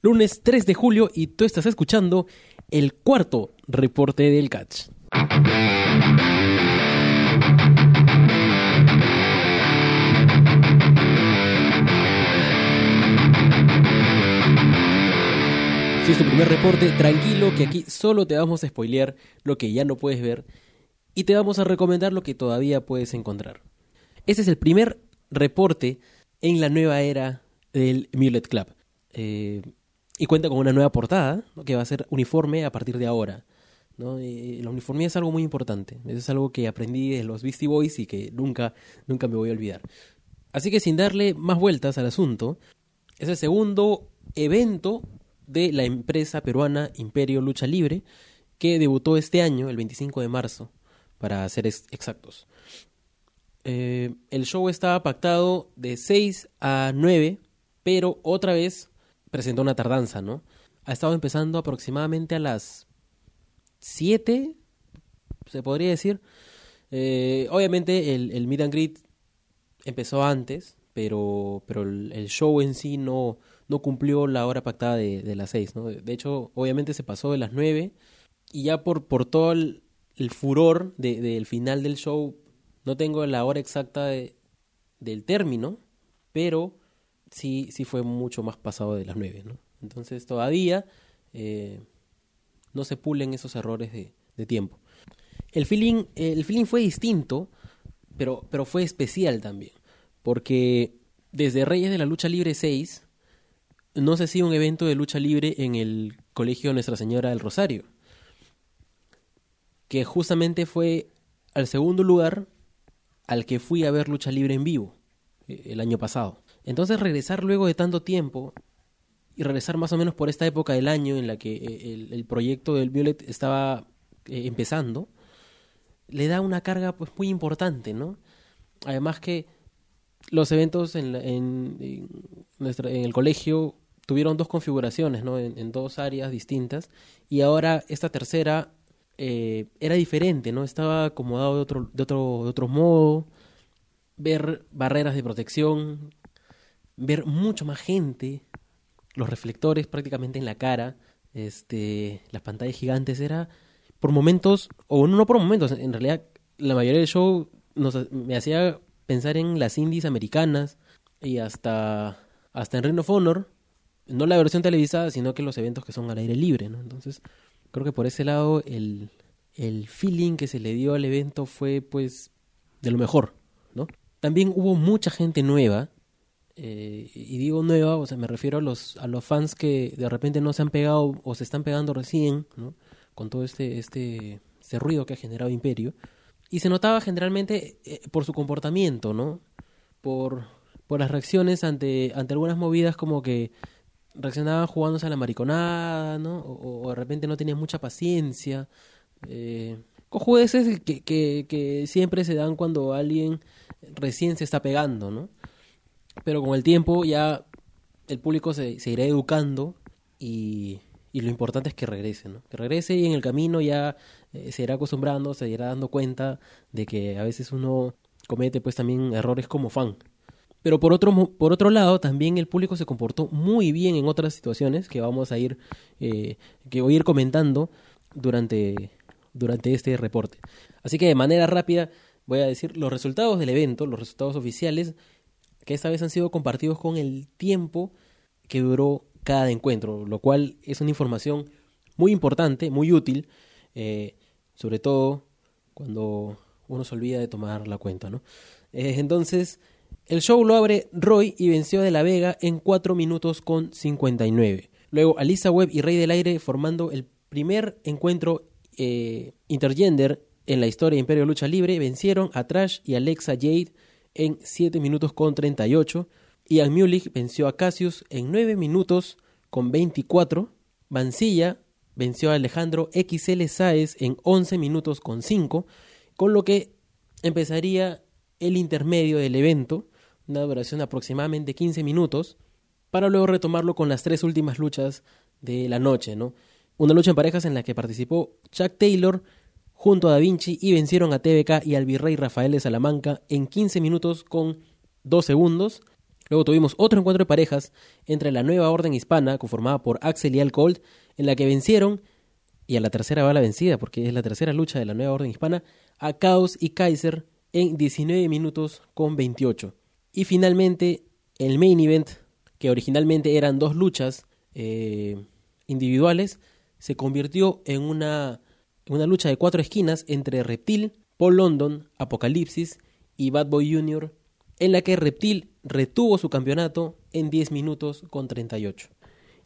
lunes 3 de julio y tú estás escuchando el cuarto reporte del catch. Si es tu primer reporte, tranquilo que aquí solo te vamos a spoilear lo que ya no puedes ver y te vamos a recomendar lo que todavía puedes encontrar. Este es el primer reporte en la nueva era del Mulet Club. Eh, y cuenta con una nueva portada que va a ser uniforme a partir de ahora. ¿no? la uniformidad es algo muy importante. Eso es algo que aprendí de los Beastie Boys y que nunca, nunca me voy a olvidar. Así que sin darle más vueltas al asunto, es el segundo evento de la empresa peruana Imperio Lucha Libre, que debutó este año, el 25 de marzo, para ser exactos. Eh, el show estaba pactado de 6 a 9, pero otra vez presentó una tardanza, ¿no? Ha estado empezando aproximadamente a las 7, se podría decir. Eh, obviamente el, el Meet and Greet empezó antes, pero, pero el show en sí no, no cumplió la hora pactada de, de las seis, ¿no? De hecho, obviamente se pasó de las nueve y ya por, por todo el, furor del final del show, no tengo la hora exacta de, del término, pero sí, sí fue mucho más pasado de las nueve, ¿no? Entonces todavía eh, no se pulen esos errores de, tiempo. El feeling, el feeling fue distinto, pero, pero fue especial también, porque desde Reyes de la Lucha Libre 6 no se hacía un evento de lucha libre en el Colegio Nuestra Señora del Rosario, que justamente fue al segundo lugar al que fui a ver lucha libre en vivo eh, el año pasado. Entonces regresar luego de tanto tiempo y regresar más o menos por esta época del año en la que eh, el, proyecto del Violet estaba eh, empezando, le da una carga pues muy importante, ¿no? Además que los eventos en, en, el colegio tuvieron dos configuraciones, ¿no? En, dos áreas distintas. Y ahora esta tercera eh, era diferente, ¿no? Estaba acomodado de otro, de otro, de otro modo. Ver barreras de protección, ver mucho más gente, los reflectores prácticamente en la cara, este, las pantallas gigantes, era por momentos, o no por momentos, en realidad la mayoría del show nos, me hacía pensar en las indies americanas y hasta, hasta en Ring of Honor, no la versión televisada, sino que los eventos que son al aire libre, ¿no? Entonces, creo que por ese lado el, el feeling que se le dio al evento fue pues de lo mejor, ¿no? También hubo mucha gente nueva, eh, y digo nueva, o sea, me refiero a los, a los fans que de repente no se han pegado o se están pegando recién, ¿no? Con todo este, este, este ruido que ha generado Imperio. Y se notaba generalmente eh, por su comportamiento, ¿no? Por, por las reacciones ante, ante algunas movidas como que reaccionaban jugándose a la mariconada, ¿no? O, de repente no tenían mucha paciencia. Eh, cojudeces que, que, que siempre se dan cuando alguien recién se está pegando, ¿no? Pero con el tiempo ya el público se, se irá educando y, y, lo importante es que regrese, ¿no? Que regrese y en el camino ya eh, se irá acostumbrando, se irá dando cuenta de que a veces uno comete pues también errores como fan, pero por otro, por otro lado, también el público se comportó muy bien en otras situaciones que vamos a ir, eh, que voy a ir comentando durante, durante este reporte. Así que de manera rápida voy a decir los resultados del evento, los resultados oficiales, que esta vez han sido compartidos con el tiempo que duró cada encuentro, lo cual es una información muy importante, muy útil, eh, sobre todo cuando uno se olvida de tomar la cuenta, ¿no? Eh, entonces, el show lo abre Roy y venció de la Vega en 4 minutos con 59. Luego Alisa Webb y Rey del Aire formando el primer encuentro eh, intergender en la historia de Imperio Lucha Libre vencieron a Trash y Alexa Jade en 7 minutos con 38. Ian Mulich venció a Cassius en 9 minutos con 24. Vancilla venció a Alejandro XL Saez en 11 minutos con 5, con lo que empezaría el intermedio del evento, una duración de aproximadamente 15 minutos, para luego retomarlo con las tres últimas luchas de la noche, ¿no? Una lucha en parejas en la que participó Chuck Taylor junto a Da Vinci y vencieron a TBK y al virrey Rafael de Salamanca en 15 minutos con 2 segundos. Luego tuvimos otro encuentro de parejas entre la nueva orden hispana, conformada por Axel y Al Colt, en la que vencieron, y a la tercera va la vencida, porque es la tercera lucha de la nueva orden hispana, a Chaos y Kaiser en 19 minutos con 28. Y finalmente, el main event, que originalmente eran dos luchas eh, individuales, se convirtió en una, una lucha de cuatro esquinas entre Reptil, Paul London, Apocalipsis y Bad Boy Jr., en la que Reptil retuvo su campeonato en 10 minutos con 38.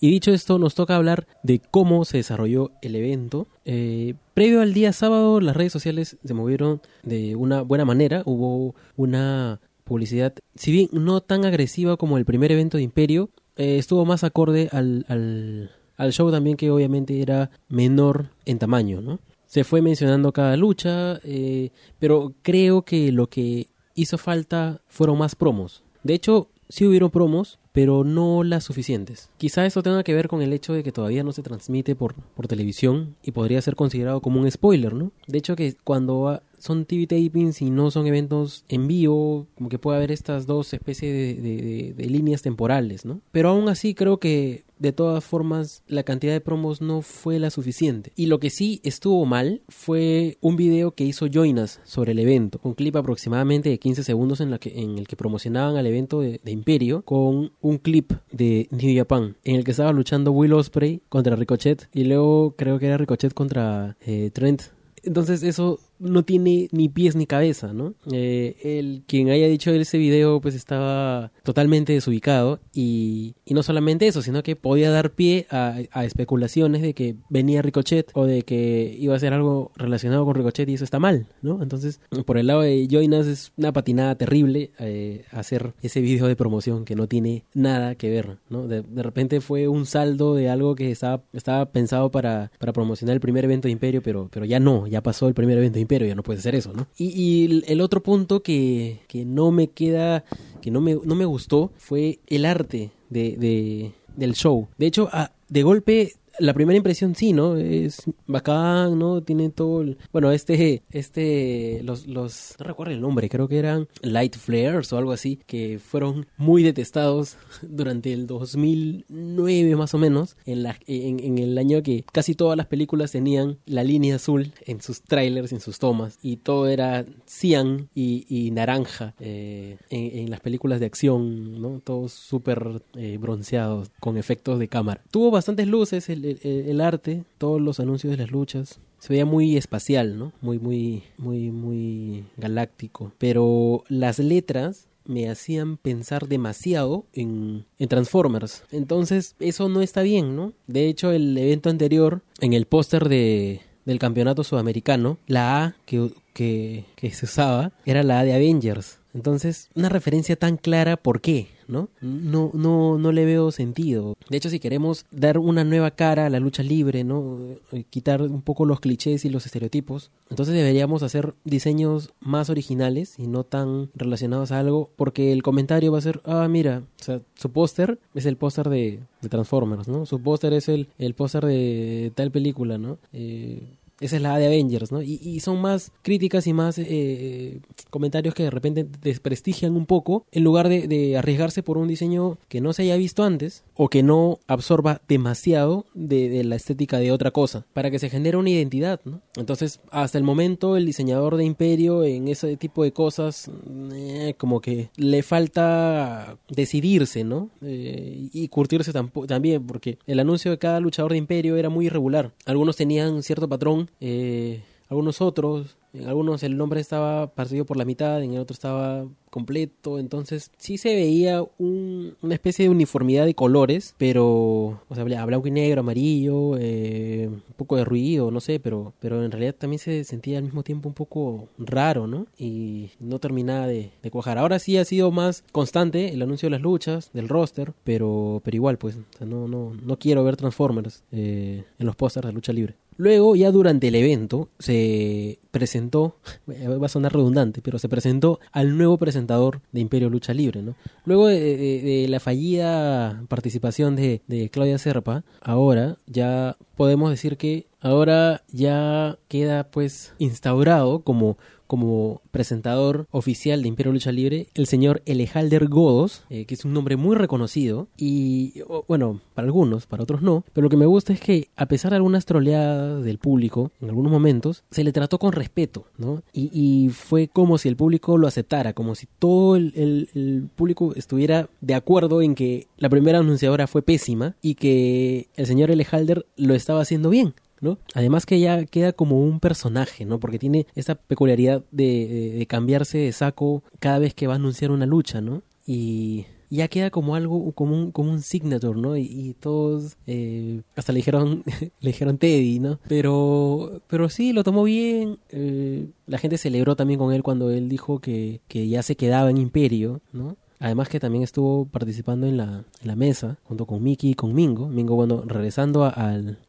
Y dicho esto, nos toca hablar de cómo se desarrolló el evento. Eh, previo al día sábado, las redes sociales se movieron de una buena manera. Hubo una publicidad, si bien no tan agresiva como el primer evento de Imperio, eh, estuvo más acorde al, al, al, show también que obviamente era menor en tamaño, ¿no? Se fue mencionando cada lucha, eh, pero creo que lo que hizo falta fueron más promos. De hecho, sí hubieron promos, pero no las suficientes. Quizá eso tenga que ver con el hecho de que todavía no se transmite por, por televisión y podría ser considerado como un spoiler, ¿no? De hecho que cuando son TV tapings y no son eventos en vivo, como que puede haber estas dos especies de, de, líneas temporales, ¿no? Pero aún así creo que de todas formas la cantidad de promos no fue la suficiente. Y lo que sí estuvo mal fue un video que hizo Joinas sobre el evento, un clip aproximadamente de 15 segundos en, la que, en el que promocionaban al evento de, Imperio con un clip de New Japan en el que estaba luchando Will Osprey contra Ricochet y luego creo que era Ricochet contra eh, Trent. Entonces eso no tiene ni pies ni cabeza, ¿no? Eh, el quien haya dicho ese video pues estaba totalmente desubicado y, y no solamente eso, sino que podía dar pie a, especulaciones de que venía Ricochet o de que iba a ser algo relacionado con Ricochet y eso está mal, ¿no? Entonces, por el lado de Joinas es una patinada terrible eh, hacer ese video de promoción que no tiene nada que ver, ¿no? De, repente fue un saldo de algo que estaba, estaba pensado para, para promocionar el primer evento de Imperio, pero, pero ya no, ya pasó el primer evento de pero ya no puedes hacer eso, ¿no? Y, el otro punto que, que, no me queda, que no me, no me gustó fue el arte de, de del show. De hecho, de golpe la primera impresión sí, ¿no? Es bacán, ¿no? Tiene todo el... Bueno, este, este, los, los, no recuerdo el nombre, creo que eran Light Flares o algo así, que fueron muy detestados durante el 2009 más o menos, en, la, en, en el año que casi todas las películas tenían la línea azul en sus trailers, en sus tomas, y todo era cian y, y naranja eh, en, las películas de acción, ¿no? Todos súper eh, bronceados, con efectos de cámara. Tuvo bastantes luces el el, arte, todos los anuncios de las luchas, se veía muy espacial, ¿no? Muy, muy, muy, muy galáctico. Pero las letras me hacían pensar demasiado en, Transformers. Entonces, eso no está bien, ¿no? De hecho, el evento anterior, en el póster de, del campeonato sudamericano, la A que, que, que se usaba era la A de Avengers. Entonces, una referencia tan clara, ¿por qué? ¿No? No, no, no le veo sentido. De hecho, si queremos dar una nueva cara a la lucha libre, ¿no? Eh, quitar un poco los clichés y los estereotipos, entonces deberíamos hacer diseños más originales y no tan relacionados a algo, porque el comentario va a ser, ah, mira, o sea, su póster es el póster de, Transformers, ¿no? Su póster es el, el póster de tal película, ¿no? Eh, esa es la de Avengers, ¿no? Y, son más críticas y más eh, comentarios que de repente desprestigian un poco en lugar de, arriesgarse por un diseño que no se haya visto antes o que no absorba demasiado de, la estética de otra cosa para que se genere una identidad, ¿no? Entonces, hasta el momento el diseñador de Imperio en ese tipo de cosas eh, como que le falta decidirse, ¿no? Eh, y curtirse también porque el anuncio de cada luchador de Imperio era muy irregular. Algunos tenían cierto patrón eh, algunos otros, en algunos el nombre estaba partido por la mitad, en el otro estaba completo, entonces sí se veía una especie de uniformidad de colores, pero, o sea, blanco y negro, amarillo, eh, un poco de ruido, no sé, pero, pero en realidad también se sentía al mismo tiempo un poco raro, ¿no? Y no terminaba de, cuajar. Ahora sí ha sido más constante el anuncio de las luchas, del roster, pero, pero igual, pues, no, no, no quiero ver Transformers eh, en los pósters de lucha libre. Luego, ya durante el evento, se presentó, va a sonar redundante, pero se presentó al nuevo presentador de Imperio Lucha Libre, ¿no? Luego de, la fallida participación de, de Claudia Serpa, ahora ya podemos decir que ahora ya queda pues instaurado como como presentador oficial de Imperio Lucha Libre el señor Elejalder Godos, eh, que es un nombre muy reconocido y bueno, para algunos, para otros no, pero lo que me gusta es que a pesar de algunas troleadas del público en algunos momentos, se le trató con respeto, ¿no? Y, fue como si el público lo aceptara, como si todo el, el público estuviera de acuerdo en que la primera anunciadora fue pésima y que el señor Elejalder lo estaba haciendo bien. ¿No? Además que ya queda como un personaje, ¿no? Porque tiene esa peculiaridad de, cambiarse de saco cada vez que va a anunciar una lucha, ¿no? Y ya queda como algo, como un, como un signature, ¿no? Y, todos, eh, hasta le dijeron, le dijeron Teddy, ¿no? Pero, pero sí, lo tomó bien. Eh, la gente celebró también con él cuando él dijo que, que ya se quedaba en Imperio, ¿no? Además que también estuvo participando en la, en la mesa junto con Miki y con Mingo. Mingo, bueno, regresando a,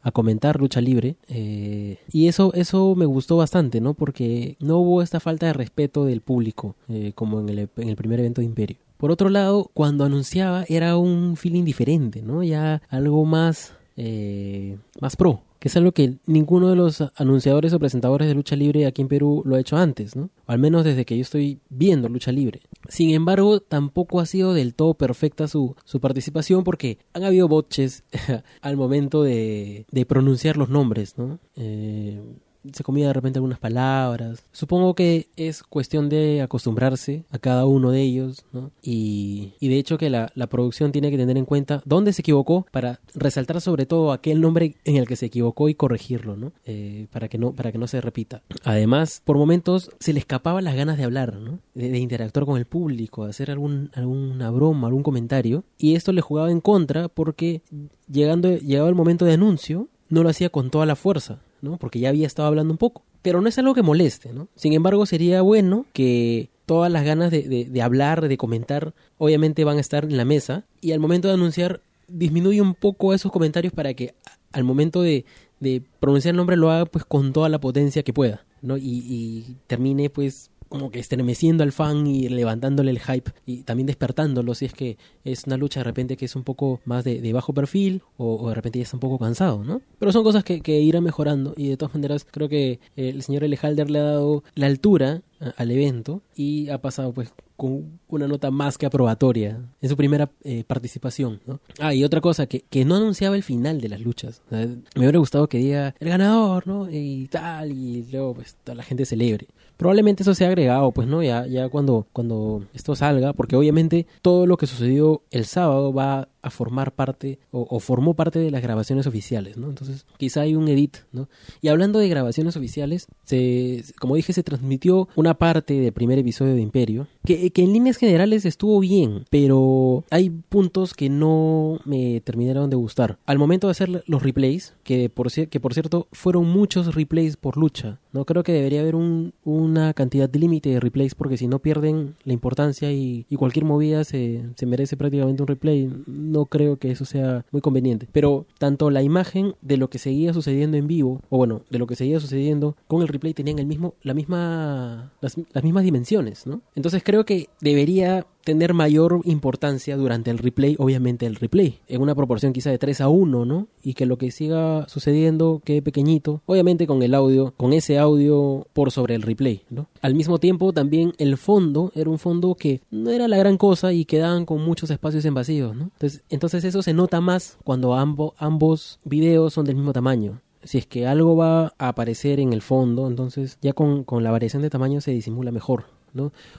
a, comentar lucha libre. Eh, y eso, eso me gustó bastante, ¿no? Porque no hubo esta falta de respeto del público eh, como en el, en el primer evento de Imperio. Por otro lado, cuando anunciaba era un feeling diferente, ¿no? Ya algo más, eh, más pro que es algo que ninguno de los anunciadores o presentadores de lucha libre aquí en Perú lo ha hecho antes, ¿no? Al menos desde que yo estoy viendo lucha libre. Sin embargo, tampoco ha sido del todo perfecta su, su participación porque han habido botches al momento de, de pronunciar los nombres, ¿no? Eh, se comía de repente algunas palabras. Supongo que es cuestión de acostumbrarse a cada uno de ellos. Y, y de hecho que la, la, producción tiene que tener en cuenta dónde se equivocó para resaltar sobre todo aquel nombre en el que se equivocó y corregirlo, ¿no? Eh, para, que no para que no se repita. Además, por momentos se le escapaban las ganas de hablar, ¿no? De, de interactuar con el público, de hacer algún, alguna broma, algún comentario. Y esto le jugaba en contra porque llegando, llegaba el momento de anuncio, no lo hacía con toda la fuerza porque ya había estado hablando un poco. Pero no es algo que moleste, ¿no? Sin embargo, sería bueno que todas las ganas de, de, hablar, de comentar, obviamente van a estar en la mesa. Y al momento de anunciar, disminuye un poco esos comentarios para que al momento de, de pronunciar el nombre lo haga pues con toda la potencia que pueda, ¿no? Y, y termine pues como que estremeciendo al fan y levantándole el hype y también despertándolo si es que es una lucha de repente que es un poco más de, bajo perfil o, de repente ya está un poco cansado, ¿no? Pero son cosas que, irán mejorando y de todas maneras creo que el señor Elejalder le ha dado la altura al evento y ha pasado pues con una nota más que aprobatoria en su primera eh, participación. ¿no? Ah, y otra cosa, que no anunciaba el final de las luchas. me hubiera gustado que diga el ganador, ¿no? Y tal, y luego pues toda la gente celebre. Probablemente eso sea agregado, pues, ¿no? Ya, ya cuando, cuando esto salga, porque obviamente todo lo que sucedió el sábado va a formar parte o, formó parte de las grabaciones oficiales, ¿no? Entonces, quizá hay un edit, ¿no? Y hablando de grabaciones oficiales, se, como dije, se transmitió una parte del primer episodio de Imperio, que, que en líneas generales estuvo bien, pero hay puntos que no me terminaron de gustar. Al momento de hacer los replays, que por, que por cierto fueron muchos replays por lucha, ¿no? Creo que debería haber un, una cantidad límite de replays porque si no pierden la importancia y, y cualquier movida se, se merece prácticamente un replay no creo que eso sea muy conveniente. Pero tanto la imagen de lo que seguía sucediendo en vivo, o bueno, de lo que seguía sucediendo con el replay tenían el mismo, la misma, las, las mismas dimensiones, ¿no? Entonces creo que debería tener mayor importancia durante el replay, obviamente el replay, en una proporción quizá de 3 a 1, ¿no? Y que lo que siga sucediendo quede pequeñito, obviamente con el audio, con ese audio por sobre el replay, ¿no? Al mismo tiempo también el fondo era un fondo que no era la gran cosa y quedaban con muchos espacios en vacío, ¿no? Entonces, entonces eso se nota más cuando ambos ambos videos son del mismo tamaño si es que algo va a aparecer en el fondo, entonces ya con, con la variación de tamaño se disimula mejor.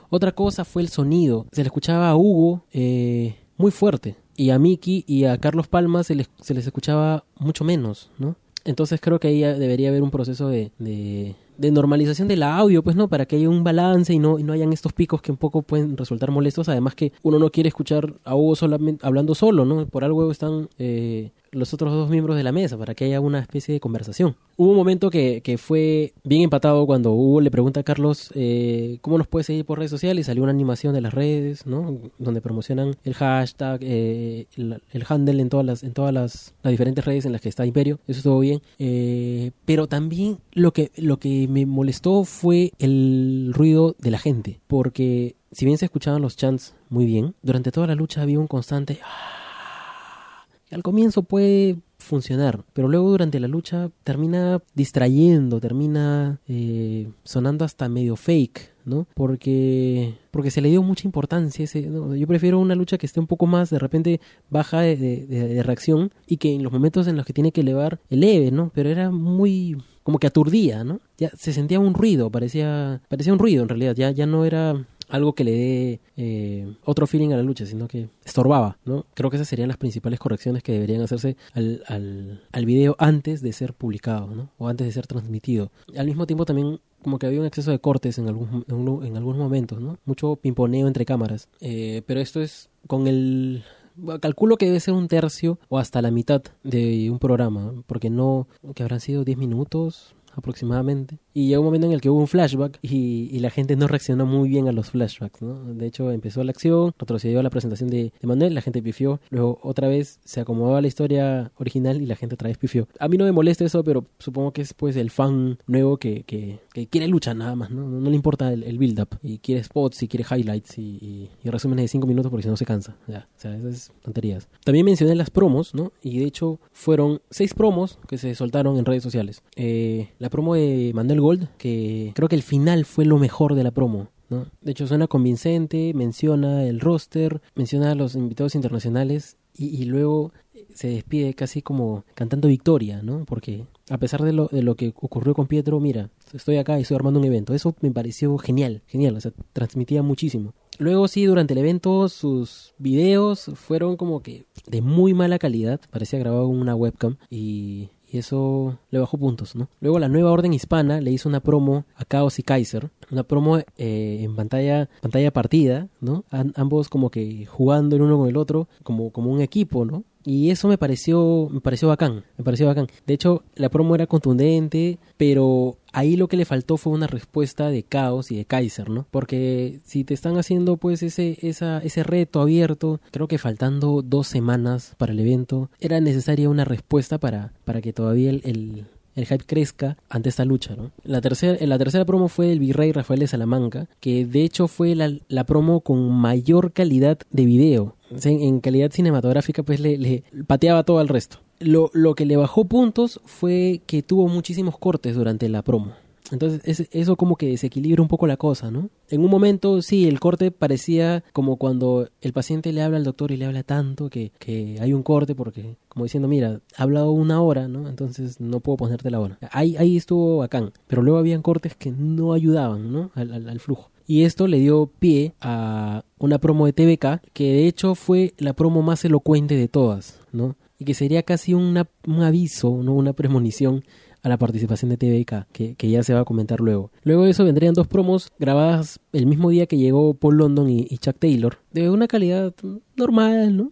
Otra cosa fue el sonido. Se le escuchaba a Hugo eh, muy fuerte y a Miki y a Carlos Palma se les, se les escuchaba mucho menos, ¿no? Entonces creo que ahí debería haber un proceso de, de, normalización del audio, pues no, para que haya un balance y no, y no hayan estos picos que un poco pueden resultar molestos. Además que uno no quiere escuchar a Hugo solamente hablando solo, ¿no? Por algo están eh, los otros dos miembros de la mesa para que haya una especie de conversación. Hubo un momento que, que fue bien empatado cuando Hugo le pregunta a Carlos eh, cómo nos puede seguir por redes sociales y salió una animación de las redes, ¿no? Donde promocionan el hashtag, eh, el, handle en todas las en todas las, diferentes redes en las que está Imperio. Eso estuvo bien. Eh, pero también lo que lo que me molestó fue el ruido de la gente, porque si bien se escuchaban los chants muy bien, durante toda la lucha había un constante al comienzo puede funcionar, pero luego durante la lucha termina distrayendo, termina eh, sonando hasta medio fake, ¿no? Porque porque se le dio mucha importancia. Ese, Yo prefiero una lucha que esté un poco más de repente baja de, de, reacción y que en los momentos en los que tiene que elevar, eleve, ¿no? Pero era muy como que aturdía, ¿no? Ya se sentía un ruido, parecía parecía un ruido en realidad, ya ya no era algo que le dé eh, otro feeling a la lucha, sino que estorbaba, ¿no? Creo que esas serían las principales correcciones que deberían hacerse al, al, al video antes de ser publicado, ¿no? O antes de ser transmitido. Al mismo tiempo también como que había un exceso de cortes en, algún, en, algunos momentos, ¿no? Mucho pimponeo entre cámaras. Eh, pero esto es con el calculo que debe ser un tercio o hasta la mitad de un programa, porque no, que habrán sido 10 minutos, aproximadamente. Y llegó un momento en el que hubo un flashback y, la gente no reaccionó muy bien a los flashbacks. De hecho, empezó la acción, retrocedió a la presentación de, de, Manuel, la gente pifió, luego otra vez se acomodó a la historia original y la gente otra vez pifió. A mí no me molesta eso, pero supongo que es pues el fan nuevo que, que, quiere lucha nada más, ¿no? No, le importa el, build-up y quiere spots y quiere highlights y, y, resúmenes de 5 minutos porque si no se cansa, ya, sea, esas tonterías. También mencioné las promos, ¿no? Y de hecho fueron 6 promos que se soltaron en redes sociales. Eh, la promo de Manuel Gold, que creo que el final fue lo mejor de la promo. ¿no? De hecho, suena convincente, menciona el roster, menciona a los invitados internacionales y, luego se despide casi como cantando victoria, ¿no? Porque a pesar de lo, de lo que ocurrió con Pietro, mira, estoy acá y estoy armando un evento. Eso me pareció genial, genial, o sea, transmitía muchísimo. Luego sí, durante el evento sus videos fueron como que de muy mala calidad, parecía grabado con una webcam y y eso le bajó puntos, ¿no? Luego la nueva orden hispana le hizo una promo a Chaos y Kaiser, una promo eh, en pantalla pantalla partida, ¿no? ambos como que jugando el uno con el otro, como, como un equipo, ¿no? Y eso me pareció, me pareció bacán, me pareció bacán. De hecho, la promo era contundente, pero ahí lo que le faltó fue una respuesta de Caos y de Kaiser, ¿no? Porque si te están haciendo pues ese, esa, ese reto abierto, creo que faltando dos semanas para el evento, era necesaria una respuesta para, para que todavía el, el el hype crezca ante esta lucha. ¿no? La, tercera, la tercera promo fue el virrey Rafael de Salamanca, que de hecho fue la, la promo con mayor calidad de video en, calidad cinematográfica pues le, pateaba todo al resto. Lo, lo que le bajó puntos fue que tuvo muchísimos cortes durante la promo. Entonces eso como que desequilibra un poco la cosa, ¿no? En un momento sí, el corte parecía como cuando el paciente le habla al doctor y le habla tanto que, que hay un corte porque como diciendo, mira, ha hablado una hora, ¿no? Entonces no puedo ponerte la hora. Ahí, ahí estuvo bacán, pero luego habían cortes que no ayudaban, ¿no? al, al flujo. Y esto le dio pie a una promo de TVK, que de hecho fue la promo más elocuente de todas, ¿no? Y que sería casi un aviso, ¿no? Una premonición a la participación de TVK, que, que, ya se va a comentar luego. Luego de eso vendrían dos promos grabadas el mismo día que llegó Paul London y, y Chuck Taylor, de una calidad normal, ¿no?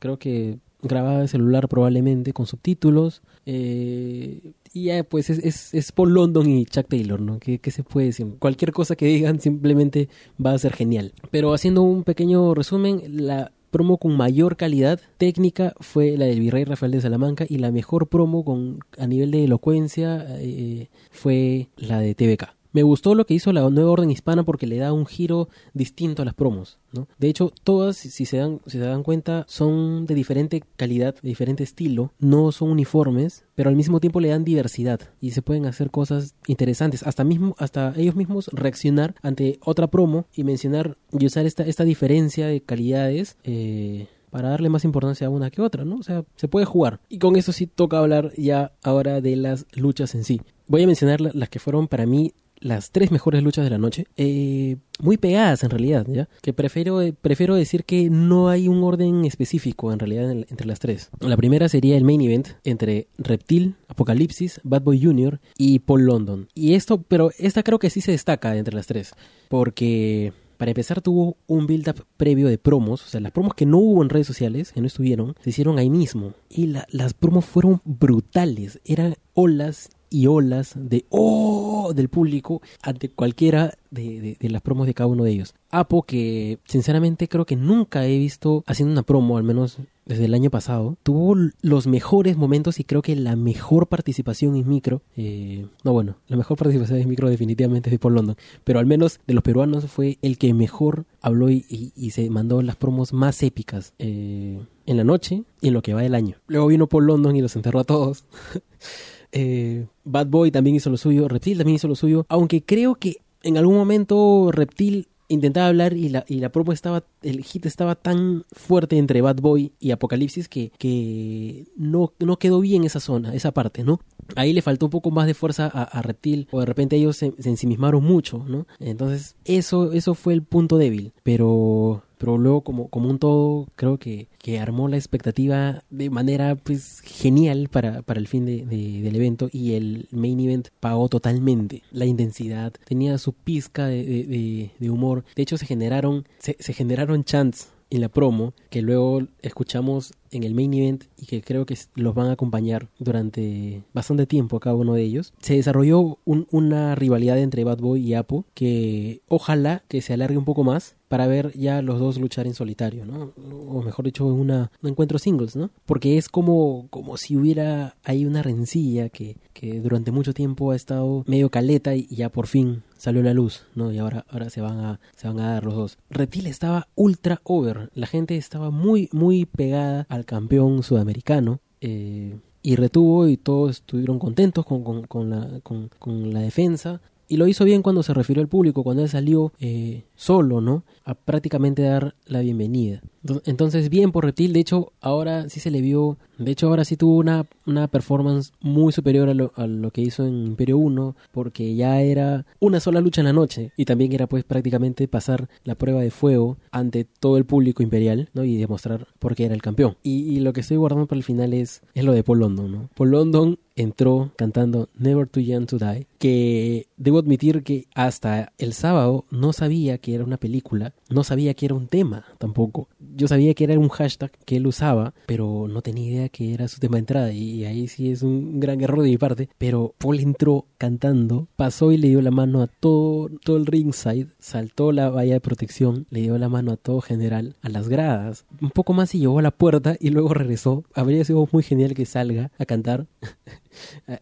Creo que grabada de celular probablemente con subtítulos. Eh, y ya, pues es, es, Paul London y Chuck Taylor, ¿no? ¿Qué, se puede decir? Cualquier cosa que digan simplemente va a ser genial. Pero haciendo un pequeño resumen, la promo con mayor calidad técnica fue la del virrey Rafael de Salamanca y la mejor promo con a nivel de elocuencia eh, fue la de TVK. Me gustó lo que hizo la nueva orden hispana porque le da un giro distinto a las promos, ¿no? De hecho, todas, si se dan, si se dan cuenta, son de diferente calidad, de diferente estilo, no son uniformes, pero al mismo tiempo le dan diversidad y se pueden hacer cosas interesantes, hasta mismo, hasta ellos mismos reaccionar ante otra promo y mencionar y usar esta, esta diferencia de calidades. Eh, para darle más importancia a una que otra, ¿no? O sea, se puede jugar. Y con eso sí toca hablar ya ahora de las luchas en sí. Voy a mencionar las que fueron para mí las tres mejores luchas de la noche, eh, muy pegadas en realidad, ¿ya? Que prefiero, prefiero decir que no hay un orden específico en realidad entre las tres. La primera sería el main event entre Reptil, Apocalipsis, Bad Boy Jr. y Paul London. Y esto, pero esta creo que sí se destaca entre las tres, porque para empezar tuvo un build-up previo de promos, o sea, las promos que no hubo en redes sociales, que no estuvieron, se hicieron ahí mismo. Y las promos fueron brutales, eran olas y olas de oh del público ante cualquiera de, de, las promos de cada uno de ellos. Apo, que sinceramente creo que nunca he visto haciendo una promo, al menos desde el año pasado, tuvo los mejores momentos y creo que la mejor participación en micro. Eh, no, bueno, la mejor participación en micro definitivamente es de Paul London, pero al menos de los peruanos fue el que mejor habló y, se mandó las promos más épicas. Eh, en la noche y en lo que va del año. Luego vino Paul London y los enterró a todos. Eh, Bad Boy también hizo lo suyo, Reptil también hizo lo suyo, aunque creo que en algún momento Reptil intentaba hablar y la, y la promo estaba, el hit estaba tan fuerte entre Bad Boy y Apocalipsis que, que no, no quedó bien esa zona, esa parte, ¿no? Ahí le faltó un poco más de fuerza a, Reptil, o de repente ellos se, se, ensimismaron mucho, ¿no? Entonces, eso, eso fue el punto débil, pero pero luego como, como un todo creo que, que armó la expectativa de manera pues genial para, para el fin de, del evento y el main event pagó totalmente la intensidad, tenía su pizca de, de, humor, de hecho se generaron, se, generaron chants en la promo que luego escuchamos en el main event y que creo que los van a acompañar durante bastante tiempo a cada uno de ellos, se desarrolló una rivalidad entre Bad Boy y Apo que ojalá que se alargue un poco más para ver ya los dos luchar en solitario, ¿no? O mejor dicho, una, un encuentro singles, ¿no? Porque es como, como si hubiera ahí una rencilla que, que durante mucho tiempo ha estado medio caleta y ya por fin salió la luz, ¿no? Y ahora, ahora se van a, se van a dar los dos. Reptil estaba ultra over, la gente estaba muy, muy pegada al campeón sudamericano. Eh, y retuvo y todos estuvieron contentos con, con, con, la, con, con la defensa. Y lo hizo bien cuando se refirió al público, cuando él salió eh, solo, ¿no? A prácticamente dar la bienvenida. Entonces, bien por Reptil. De hecho, ahora sí se le vio. De hecho, ahora sí tuvo una, una performance muy superior a lo, a lo, que hizo en Imperio 1. Porque ya era una sola lucha en la noche. Y también era, pues, prácticamente pasar la prueba de fuego ante todo el público imperial, ¿no? Y demostrar por qué era el campeón. Y, lo que estoy guardando para el final es, es lo de Paul London, ¿no? Paul London entró cantando Never Too Young to Die. Que debo admitir que hasta el sábado no sabía que era una película. No sabía que era un tema tampoco yo sabía que era un hashtag que él usaba, pero no tenía idea que era su tema de entrada. Y ahí sí es un gran error de mi parte. Pero Paul entró cantando, pasó y le dio la mano a todo, todo el ringside, saltó la valla de protección, le dio la mano a todo general, a las gradas, un poco más y llegó a la puerta y luego regresó. Habría sido muy genial que salga a cantar.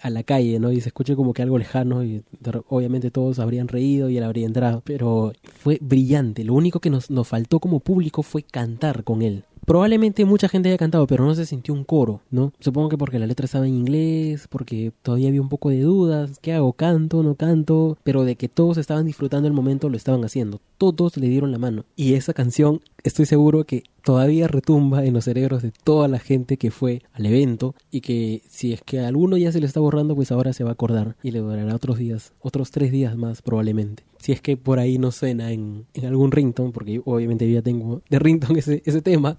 a la calle, ¿no? Y se escuche como que algo lejano y obviamente todos habrían reído y él habría entrado, pero fue brillante. Lo único que nos, nos faltó como público fue cantar con él. Probablemente mucha gente haya cantado, pero no se sintió un coro, ¿no? Supongo que porque la letra estaba en inglés, porque todavía había un poco de dudas, ¿qué hago? ¿Canto? ¿No canto? Pero de que todos estaban disfrutando el momento, lo estaban haciendo. Todos le dieron la mano. Y esa canción, estoy seguro que todavía retumba en los cerebros de toda la gente que fue al evento y que si es que a alguno ya se le está borrando, pues ahora se va a acordar y le durará otros días, otros tres días más probablemente si es que por ahí no suena en, en algún ringtone, porque obviamente yo ya tengo de ringtone ese, ese tema,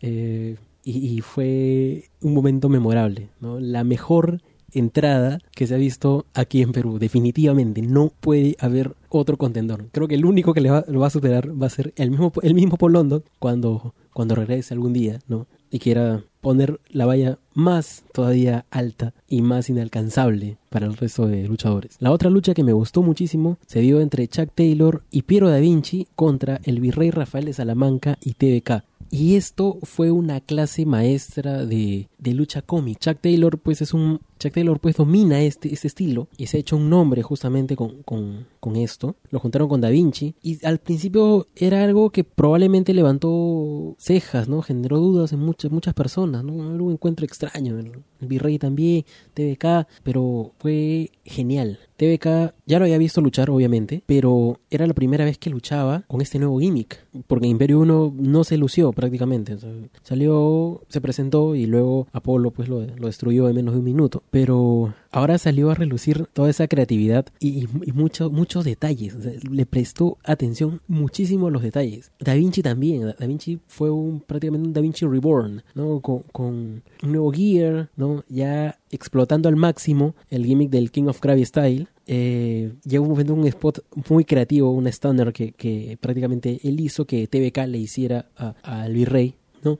eh, y, fue un momento memorable, ¿no? La mejor entrada que se ha visto aquí en Perú, definitivamente, no puede haber otro contendor. Creo que el único que le va, lo va a superar va a ser el mismo, el mismo Polondo cuando, cuando regrese algún día, ¿no? Y quiera poner la valla más todavía alta y más inalcanzable para el resto de luchadores. La otra lucha que me gustó muchísimo se dio entre Chuck Taylor y Piero da Vinci contra el virrey Rafael de Salamanca y TVK. Y esto fue una clase maestra de, de lucha cómic. Chuck Taylor pues es un Chuck Taylor pues domina este, este estilo y se ha hecho un nombre justamente con, con, con, esto. Lo juntaron con Da Vinci y al principio era algo que probablemente levantó cejas, ¿no? Generó dudas en muchas, muchas personas, ¿no? Era un encuentro extraño. El, Virrey también, TVK, pero fue genial. TVK ya lo había visto luchar, obviamente, pero era la primera vez que luchaba con este nuevo gimmick, porque Imperio 1 no se lució prácticamente. salió, se presentó y luego Apolo pues lo, lo destruyó en menos de un minuto pero ahora salió a relucir toda esa creatividad y, muchos detalles. le prestó atención muchísimo a los detalles. Da Vinci también. Da Vinci fue un, prácticamente un Da Vinci Reborn, ¿no? Con, un nuevo gear, ¿no? Ya explotando al máximo el gimmick del King of Krabby Style. Eh, llegó un momento un spot muy creativo, un stunner que, que prácticamente él hizo que TVK le hiciera al virrey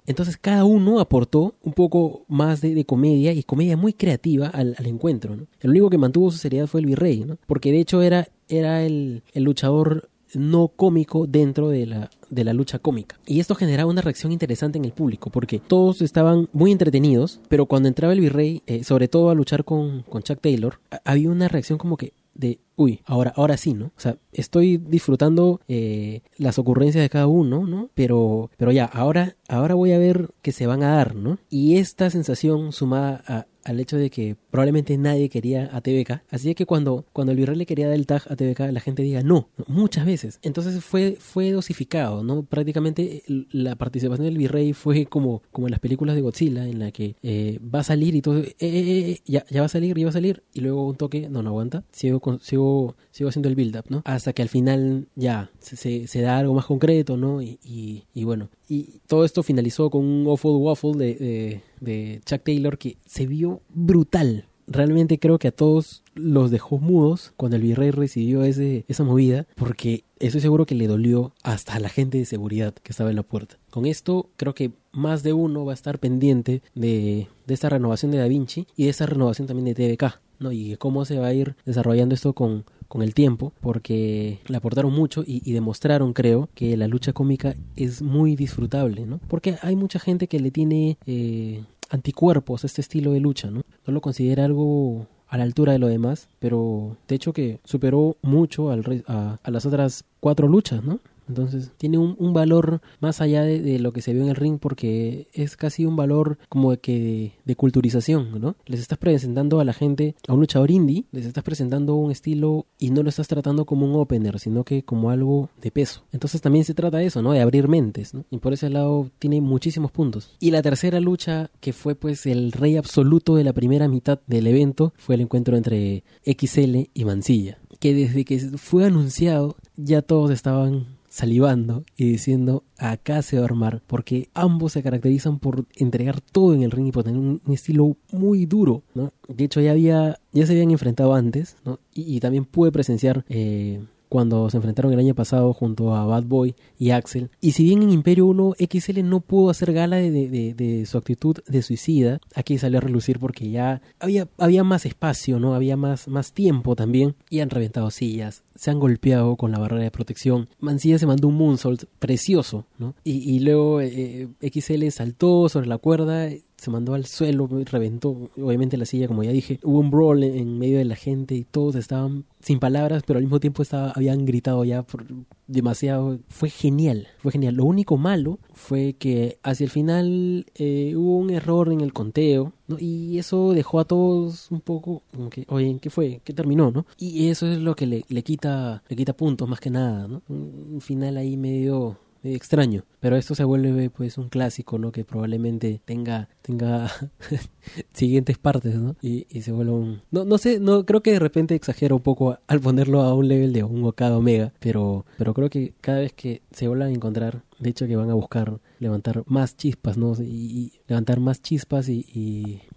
entonces cada uno aportó un poco más de, comedia y comedia muy creativa al, encuentro, El único que mantuvo su seriedad fue el virrey, Porque de hecho era, era el, luchador no cómico dentro de la, de la lucha cómica. Y esto generaba una reacción interesante en el público, porque todos estaban muy entretenidos, pero cuando entraba el virrey, eh, sobre todo a luchar con, con Chuck Taylor, había una reacción como que de, uy, ahora, ahora sí, ¿no? O sea, estoy disfrutando eh, las ocurrencias de cada uno, ¿no? Pero, pero ya, ahora, ahora voy a ver que se van a dar, ¿no? Y esta sensación sumada a, al hecho de que probablemente nadie quería a TVK. Así que cuando, cuando el virrey le quería dar el tag a TVK, la gente diga no, muchas veces. Entonces fue, fue dosificado, ¿no? Prácticamente la participación del virrey fue como, como en las películas de Godzilla, en la que eh, va a salir y todo, eh, eh, eh, ya, ya va a salir, ya va a salir, y luego un toque, no, no aguanta, sigo, sigo, sigo haciendo el build-up, ¿no? Hasta que al final ya se, da algo más concreto, ¿no? Y, y, bueno, y todo esto finalizó con un awful waffle de, de Chuck Taylor que se vio brutal realmente creo que a todos los dejó mudos cuando el virrey recibió ese, esa movida, porque estoy seguro que le dolió hasta a la gente de seguridad que estaba en la puerta. Con esto creo que más de uno va a estar pendiente de, de esta renovación de Da Vinci y de esta renovación también de TVK, ¿no? Y cómo se va a ir desarrollando esto con, con el tiempo, porque le aportaron mucho y, demostraron, creo, que la lucha cómica es muy disfrutable, ¿no? Porque hay mucha gente que le tiene eh, anticuerpos este estilo de lucha, ¿no? No lo considera algo a la altura de lo demás, pero de hecho que superó mucho al, a, a las otras cuatro luchas, ¿no? Entonces tiene un, un valor más allá de, de, lo que se vio en el ring porque es casi un valor como de que de culturización, ¿no? Les estás presentando a la gente, a un luchador indie, les estás presentando un estilo y no lo estás tratando como un opener, sino que como algo de peso. Entonces también se trata de eso, ¿no? De abrir mentes, ¿no? Y por ese lado tiene muchísimos puntos. Y la tercera lucha, que fue pues el rey absoluto de la primera mitad del evento, fue el encuentro entre XL y Mancilla. Que desde que fue anunciado ya todos estaban salivando y diciendo acá se va a armar porque ambos se caracterizan por entregar todo en el ring y por tener un, estilo muy duro no de hecho ya había ya se habían enfrentado antes no y, y también pude presenciar eh, cuando se enfrentaron el año pasado junto a Bad Boy y Axel. Y si bien en Imperio 1 XL no pudo hacer gala de, su actitud de suicida, aquí salió a relucir porque ya había, más espacio, ¿no? Había más, tiempo también. Y han reventado sillas, se han golpeado con la barrera de protección. Mancilla se mandó un moonsault precioso, ¿no? Y, luego eh, XL saltó sobre la cuerda se mandó al suelo, reventó obviamente la silla, como ya dije. Hubo un brawl en medio de la gente y todos estaban sin palabras, pero al mismo tiempo estaba, habían gritado ya por demasiado. Fue genial, fue genial. Lo único malo fue que hacia el final eh, hubo un error en el conteo, ¿no? Y eso dejó a todos un poco como que, oye, ¿qué fue? ¿Qué terminó, no? Y eso es lo que le, quita, le quita puntos más que nada, ¿no? Un final ahí medio extraño. Pero esto se vuelve pues un clásico, ¿no? Que probablemente tenga, tenga siguientes partes, ¿no? Y, se vuelve un... No, no sé, no creo que de repente exagero un poco al ponerlo a un level de un Okada Omega, pero, pero creo que cada vez que se vuelvan a encontrar, de hecho que van a buscar levantar más chispas, ¿no? Y, levantar más chispas y,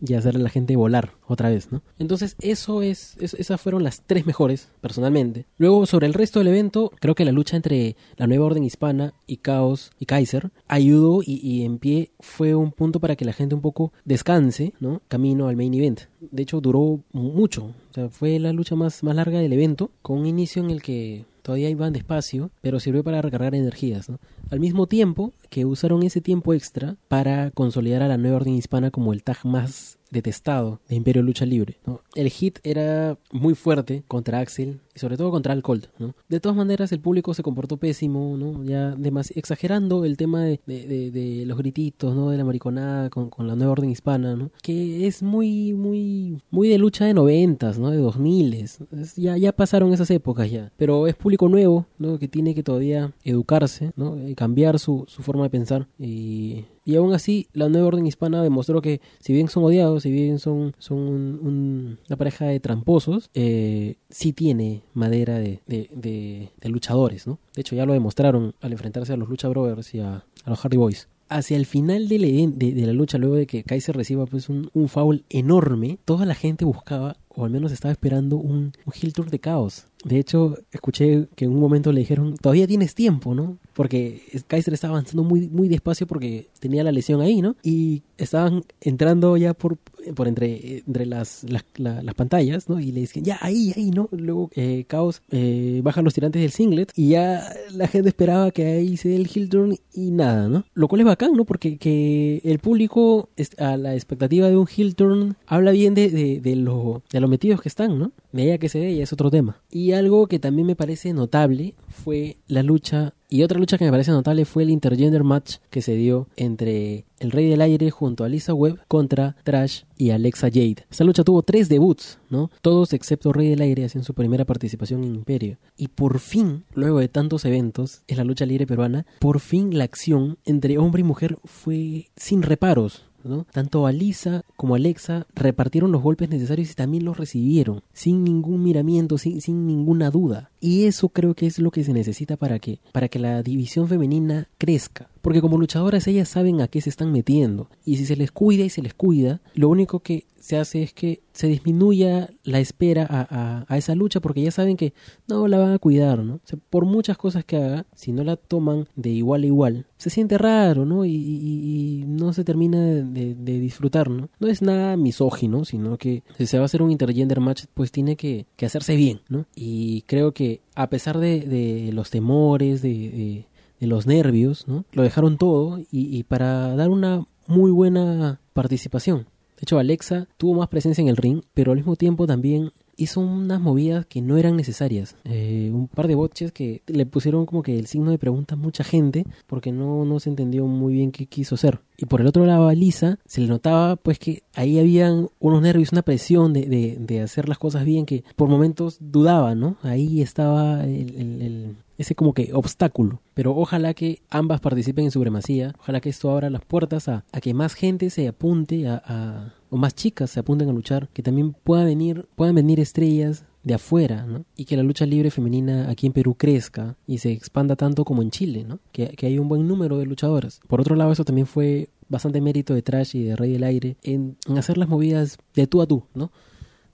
y, hacerle a la gente volar otra vez, ¿no? Entonces eso es, es, esas fueron las tres mejores, personalmente. Luego sobre el resto del evento, creo que la lucha entre la nueva orden hispana y Caos y Kaiser ayudó y en pie fue un punto para que la gente un poco descanse, ¿no? Camino al main event. De hecho duró mucho, o sea, fue la lucha más, más larga del evento, con un inicio en el que todavía iban despacio, pero sirvió para recargar energías, ¿no? Al mismo tiempo que usaron ese tiempo extra para consolidar a la nueva orden hispana como el tag más detestado de Imperio Lucha Libre. El hit era muy fuerte contra Axel y sobre todo contra Al Colt. ¿no? De todas maneras, el público se comportó pésimo, ¿no? ya exagerando el tema de, los grititos, ¿no? de la mariconada con, la nueva orden hispana, ¿no? que es muy, muy, muy de lucha de noventas, ¿no? de dos miles. Ya, ya pasaron esas épocas ya. Pero es público nuevo, ¿no? que tiene que todavía educarse, ¿no? y cambiar su, su forma de pensar y y aún así, la nueva orden hispana demostró que, si bien son odiados, si bien son, son un, un, una pareja de tramposos, eh, sí tiene madera de, de, luchadores, ¿no? De hecho, ya lo demostraron al enfrentarse a los Lucha Brothers y a, a los Hardy Boys. Hacia el final de, de, de, la lucha, luego de que Kaiser reciba pues un, un foul enorme, toda la gente buscaba, o al menos estaba esperando, un, un heel tour de caos De hecho, escuché que en un momento le dijeron, todavía tienes tiempo, ¿no? Porque Kaiser estaba avanzando muy, muy despacio porque tenía la lesión ahí, ¿no? Y estaban entrando ya por, por entre, entre las, las, las pantallas, ¿no? Y le decían, ya, ahí, ahí, ¿no? Luego eh, Caos eh, baja los tirantes del singlet y ya la gente esperaba que ahí se dé el heel turn y nada, ¿no? Lo cual es bacán, ¿no? Porque que el público a la expectativa de un heel turn habla bien de, de, de, lo, de los metidos que están, ¿no? De que se ve ya es otro tema. Y algo que también me parece notable fue la lucha y otra lucha que me parece notable fue el intergender match que se dio entre el Rey del Aire junto a Lisa Webb contra Trash y Alexa Jade. Esta lucha tuvo tres debuts, ¿no? Todos excepto Rey del Aire hacían su primera participación en Imperio. Y por fin, luego de tantos eventos en la lucha libre peruana, por fin la acción entre hombre y mujer fue sin reparos. Tanto Alisa como Alexa repartieron los golpes necesarios y también los recibieron, sin ningún miramiento, sin, sin ninguna duda. Y eso creo que es lo que se necesita para que, para que la división femenina crezca. Porque como luchadoras ellas saben a qué se están metiendo. Y si se les cuida y se les cuida, lo único que se hace es que se disminuya la espera a, a, esa lucha porque ya saben que no la van a cuidar, ¿no? por muchas cosas que haga, si no la toman de igual a igual, se siente raro, ¿no? Y, y, y no se termina de, de, disfrutar, ¿no? No es nada misógino, sino que si se va a hacer un intergender match, pues tiene que, que hacerse bien, ¿no? Y creo que a pesar de, de los temores, de, de, los nervios, ¿no? Lo dejaron todo y, y para dar una muy buena participación. De hecho, Alexa tuvo más presencia en el ring, pero al mismo tiempo también hizo unas movidas que no eran necesarias. Eh, un par de botches que le pusieron como que el signo de pregunta a mucha gente porque no, no se entendió muy bien qué quiso hacer. Y por el otro lado a Lisa se le notaba pues que ahí habían unos nervios, una presión de, de, de hacer las cosas bien que por momentos dudaba, ¿no? Ahí estaba el, el, ese como que obstáculo. Pero ojalá que ambas participen en supremacía, ojalá que esto abra las puertas a, a que más gente se apunte a, a, o más chicas se apunten a luchar, que también pueda venir, puedan venir estrellas de afuera, ¿no? Y que la lucha libre femenina aquí en Perú crezca y se expanda tanto como en Chile, ¿no? Que, que hay un buen número de luchadoras. Por otro lado, eso también fue bastante mérito de Trash y de Rey del Aire en, hacer las movidas de tú a tú, ¿no?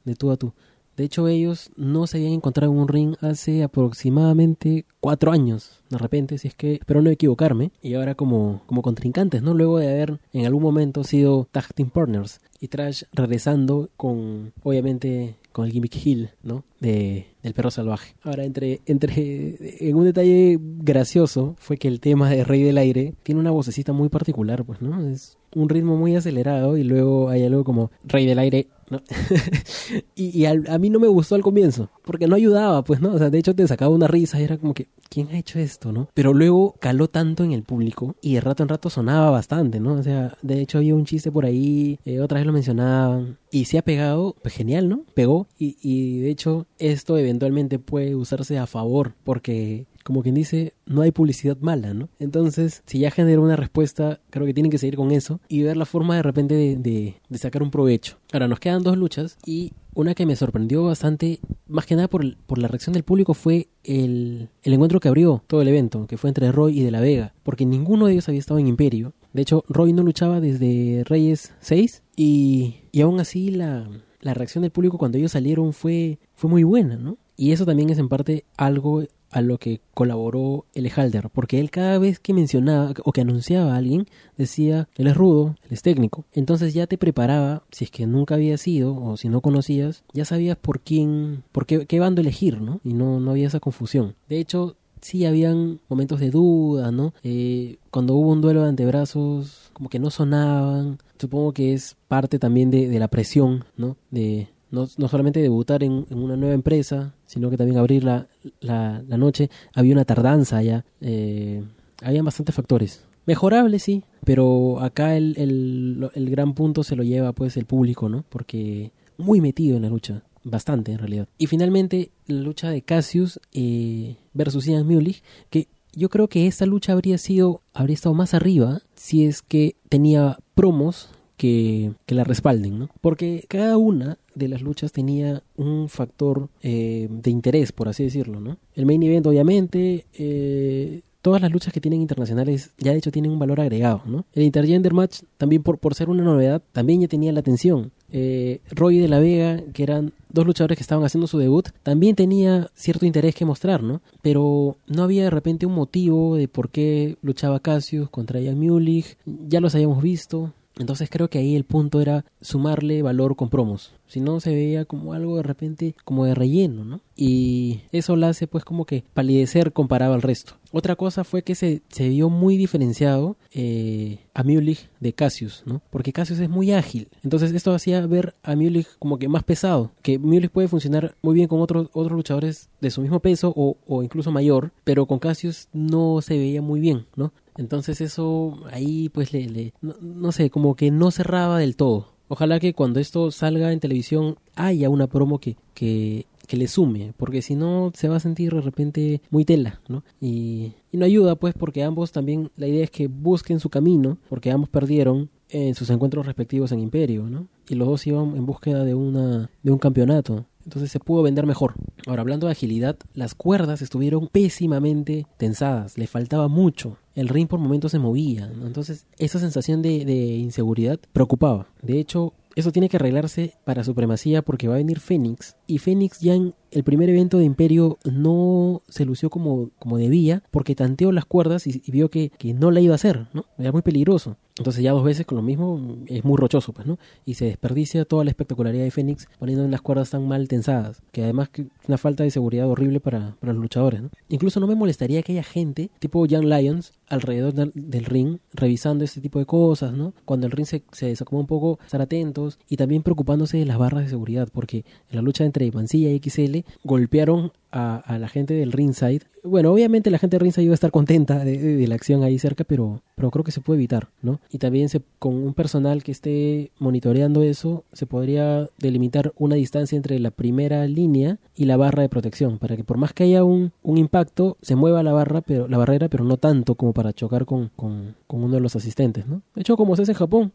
De tú a tú. De hecho, ellos no se habían encontrado en un ring hace aproximadamente cuatro años, de repente, si es que, espero no equivocarme, y ahora como, como contrincantes, ¿no? Luego de haber en algún momento sido tag team partners y Trash regresando con, obviamente, con el gimmick heel, ¿no? De, del perro salvaje. Ahora, entre, entre, en un detalle gracioso fue que el tema de Rey del Aire tiene una vocecita muy particular, pues, ¿no? Es un ritmo muy acelerado y luego hay algo como Rey del Aire, y y a mí no me gustó al comienzo, porque no ayudaba, pues, ¿no? O sea, de hecho te sacaba una risa y era como que, ¿quién ha hecho esto, no? Pero luego caló tanto en el público y de rato en rato sonaba bastante, ¿no? O sea, de hecho había un chiste por ahí, eh, otra vez lo mencionaban, y se ha pegado, pues genial, ¿no? Pegó y, y de hecho esto eventualmente puede usarse a favor, porque como quien dice, no hay publicidad mala, ¿no? Entonces, si ya generó una respuesta, creo que tienen que seguir con eso y ver la forma de repente de, de, sacar un provecho. Ahora, nos quedan dos luchas y una que me sorprendió bastante, más que nada por, por la reacción del público, fue el, el encuentro que abrió todo el evento, que fue entre Roy y De La Vega, porque ninguno de ellos había estado en Imperio. De hecho, Roy no luchaba desde Reyes 6 y, y aún así la, la reacción del público cuando ellos salieron fue, fue muy buena, ¿no? Y eso también es en parte algo a lo que colaboró el Halder, porque él cada vez que mencionaba o que anunciaba a alguien decía, él es rudo, él es técnico. Entonces ya te preparaba, si es que nunca había sido o si no conocías, ya sabías por quién, por qué, qué bando elegir, ¿no? Y no, no había esa confusión. De hecho, sí habían momentos de duda, ¿no? Eh, cuando hubo un duelo de antebrazos, como que no sonaban. Supongo que es parte también de, de la presión, ¿no? De, no, no solamente debutar en, una nueva empresa, sino que también abrir la, la, la noche. Había una tardanza allá. Eh, habían bastantes factores. Mejorable, sí, pero acá el, el, el gran punto se lo lleva pues el público, ¿no? Porque muy metido en la lucha, bastante en realidad. Y finalmente la lucha de Cassius eh, versus Ian Mulich, que yo creo que esta lucha habría sido, habría estado más arriba si es que tenía promos que, que, la respalden, ¿no? Porque cada una de las luchas tenía un factor eh, de interés, por así decirlo, ¿no? El main event, obviamente, eh, todas las luchas que tienen internacionales ya de hecho tienen un valor agregado, ¿no? El intergender match, también por, por ser una novedad, también ya tenía la atención. Eh, Roy de la Vega, que eran dos luchadores que estaban haciendo su debut, también tenía cierto interés que mostrar, ¿no? Pero no había de repente un motivo de por qué luchaba Cassius contra Jan Mulich, ya los habíamos visto, entonces creo que ahí el punto era sumarle valor con promos. Si no se veía como algo de repente como de relleno, ¿no? Y eso la hace pues como que palidecer comparado al resto. Otra cosa fue que se, se vio muy diferenciado eh, a Mulich de Cassius, ¿no? Porque Cassius es muy ágil. Entonces esto hacía ver a Mulich como que más pesado. Que Mulich puede funcionar muy bien con otros, otros luchadores de su mismo peso o, o incluso mayor, pero con Cassius no se veía muy bien, ¿no? Entonces eso ahí pues le, le no, no, sé, como que no cerraba del todo. Ojalá que cuando esto salga en televisión haya una promo que, que, que le sume, porque si no se va a sentir de repente muy tela, ¿no? Y, y no ayuda pues porque ambos también, la idea es que busquen su camino, porque ambos perdieron en sus encuentros respectivos en Imperio, ¿no? Y los dos iban en búsqueda de una de un campeonato. Entonces se pudo vender mejor. Ahora, hablando de agilidad, las cuerdas estuvieron pésimamente tensadas, le faltaba mucho. El ring por momentos se movía, entonces esa sensación de, de inseguridad preocupaba. De hecho, eso tiene que arreglarse para supremacía porque va a venir Fénix. Y Fénix ya en el primer evento de Imperio no se lució como, como debía porque tanteó las cuerdas y, y vio que, que, no la iba a hacer, ¿no? Era muy peligroso. Entonces ya dos veces con lo mismo es muy rochoso, pues, ¿no? Y se desperdicia toda la espectacularidad de Fénix poniendo en las cuerdas tan mal tensadas, que además es una falta de seguridad horrible para, para los luchadores, ¿no? Incluso no me molestaría que haya gente, tipo Young Lions, alrededor del, ring, revisando este tipo de cosas, ¿no? Cuando el ring se, se un poco, estar atentos y también preocupándose de las barras de seguridad, porque en la lucha entre Mancilla y XL golpearon a, a, la gente del ringside. Bueno, obviamente la gente del ringside iba a estar contenta de, de, de, la acción ahí cerca, pero, pero creo que se puede evitar, ¿no? Y también se, con un personal que esté monitoreando eso, se podría delimitar una distancia entre la primera línea y la barra de protección, para que por más que haya un, un impacto, se mueva la barra, pero la barrera, pero no tanto como para chocar con, con, con uno de los asistentes, ¿no? De hecho, como se hace en Japón,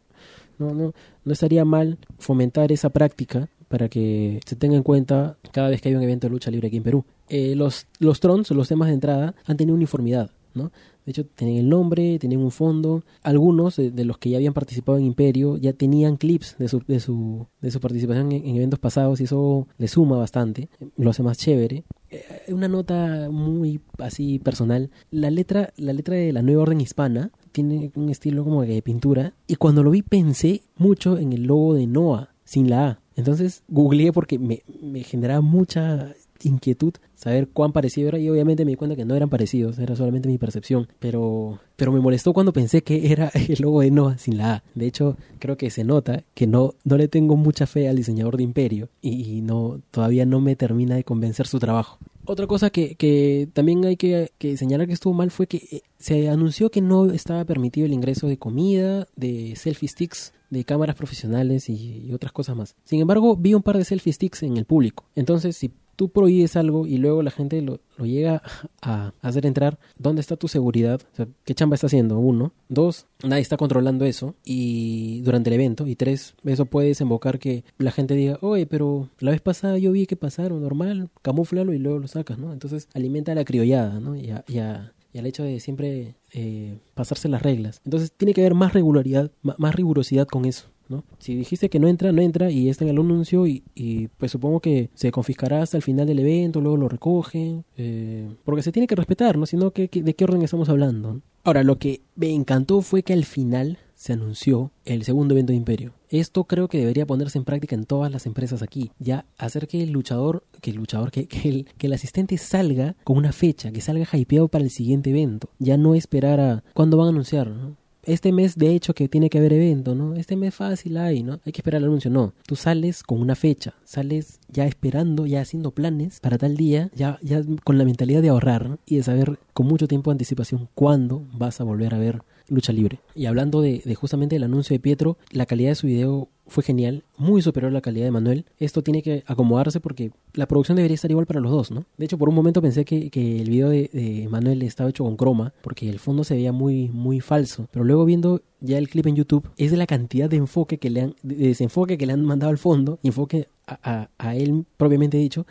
no, no, no estaría mal fomentar esa práctica para que se tenga en cuenta cada vez que hay un evento de lucha libre aquí en Perú. Eh, los, los trons, los temas de entrada, han tenido uniformidad, ¿no? De hecho, tienen el nombre, tienen un fondo. Algunos de, de, los que ya habían participado en Imperio ya tenían clips de su, de su, de su participación en, en eventos pasados y eso le suma bastante, lo hace más chévere. Eh, una nota muy así personal. La letra, la letra de la Nueva Orden Hispana tiene un estilo como de pintura y cuando lo vi pensé mucho en el logo de Noah sin la A. Entonces googleé porque me, me generaba mucha inquietud saber cuán parecido era y obviamente me di cuenta que no eran parecidos, era solamente mi percepción, pero pero me molestó cuando pensé que era el logo de Noah sin la A. De hecho, creo que se nota que no no le tengo mucha fe al diseñador de Imperio y, y no todavía no me termina de convencer su trabajo. Otra cosa que, que también hay que, que, señalar que estuvo mal fue que se anunció que no estaba permitido el ingreso de comida, de selfie sticks, de cámaras profesionales y, y otras cosas más. Sin embargo, vi un par de selfie sticks en el público. Entonces, si tú prohíbes algo y luego la gente lo, lo llega a, hacer entrar, ¿dónde está tu seguridad? O sea, ¿Qué chamba está haciendo? Uno. Dos, nadie está controlando eso y durante el evento. Y tres, eso puede desembocar que la gente diga, oye, pero la vez pasada yo vi que pasaron, normal, camuflalo y luego lo sacas, ¿no? Entonces alimenta la criollada, ¿no? Y, a, y, a, y al hecho de siempre eh, pasarse las reglas. Entonces tiene que haber más regularidad, más rigurosidad con eso. ¿no? Si dijiste que no entra, no entra y está en el anuncio y, y, pues supongo que se confiscará hasta el final del evento, luego lo recogen, eh, porque se tiene que respetar, ¿no? Que, que, de qué orden estamos hablando. Ahora, lo que me encantó fue que al final se anunció el segundo evento de Imperio. Esto creo que debería ponerse en práctica en todas las empresas aquí. Ya hacer que el luchador, que el luchador, que, el, que el asistente salga con una fecha, que salga hypeado para el siguiente evento. Ya no esperar a cuándo van a anunciar, este mes de hecho que tiene que haber evento, ¿no? Este mes fácil hay, ¿no? Hay que esperar el anuncio. No, tú sales con una fecha, sales ya esperando, ya haciendo planes para tal día, ya, ya con la mentalidad de ahorrar y de saber con mucho tiempo de anticipación cuándo vas a volver a ver lucha libre. Y hablando de, de justamente el anuncio de Pietro, la calidad de su video fue genial, muy superior a la calidad de Manuel. Esto tiene que acomodarse porque la producción debería estar igual para los dos, ¿no? De hecho, por un momento pensé que, que el video de, de, Manuel estaba hecho con croma porque el fondo se veía muy, muy falso. Pero luego viendo ya el clip en YouTube, es de la cantidad de enfoque que le han, de desenfoque que le han mandado al fondo, y enfoque a, a, a él propiamente dicho,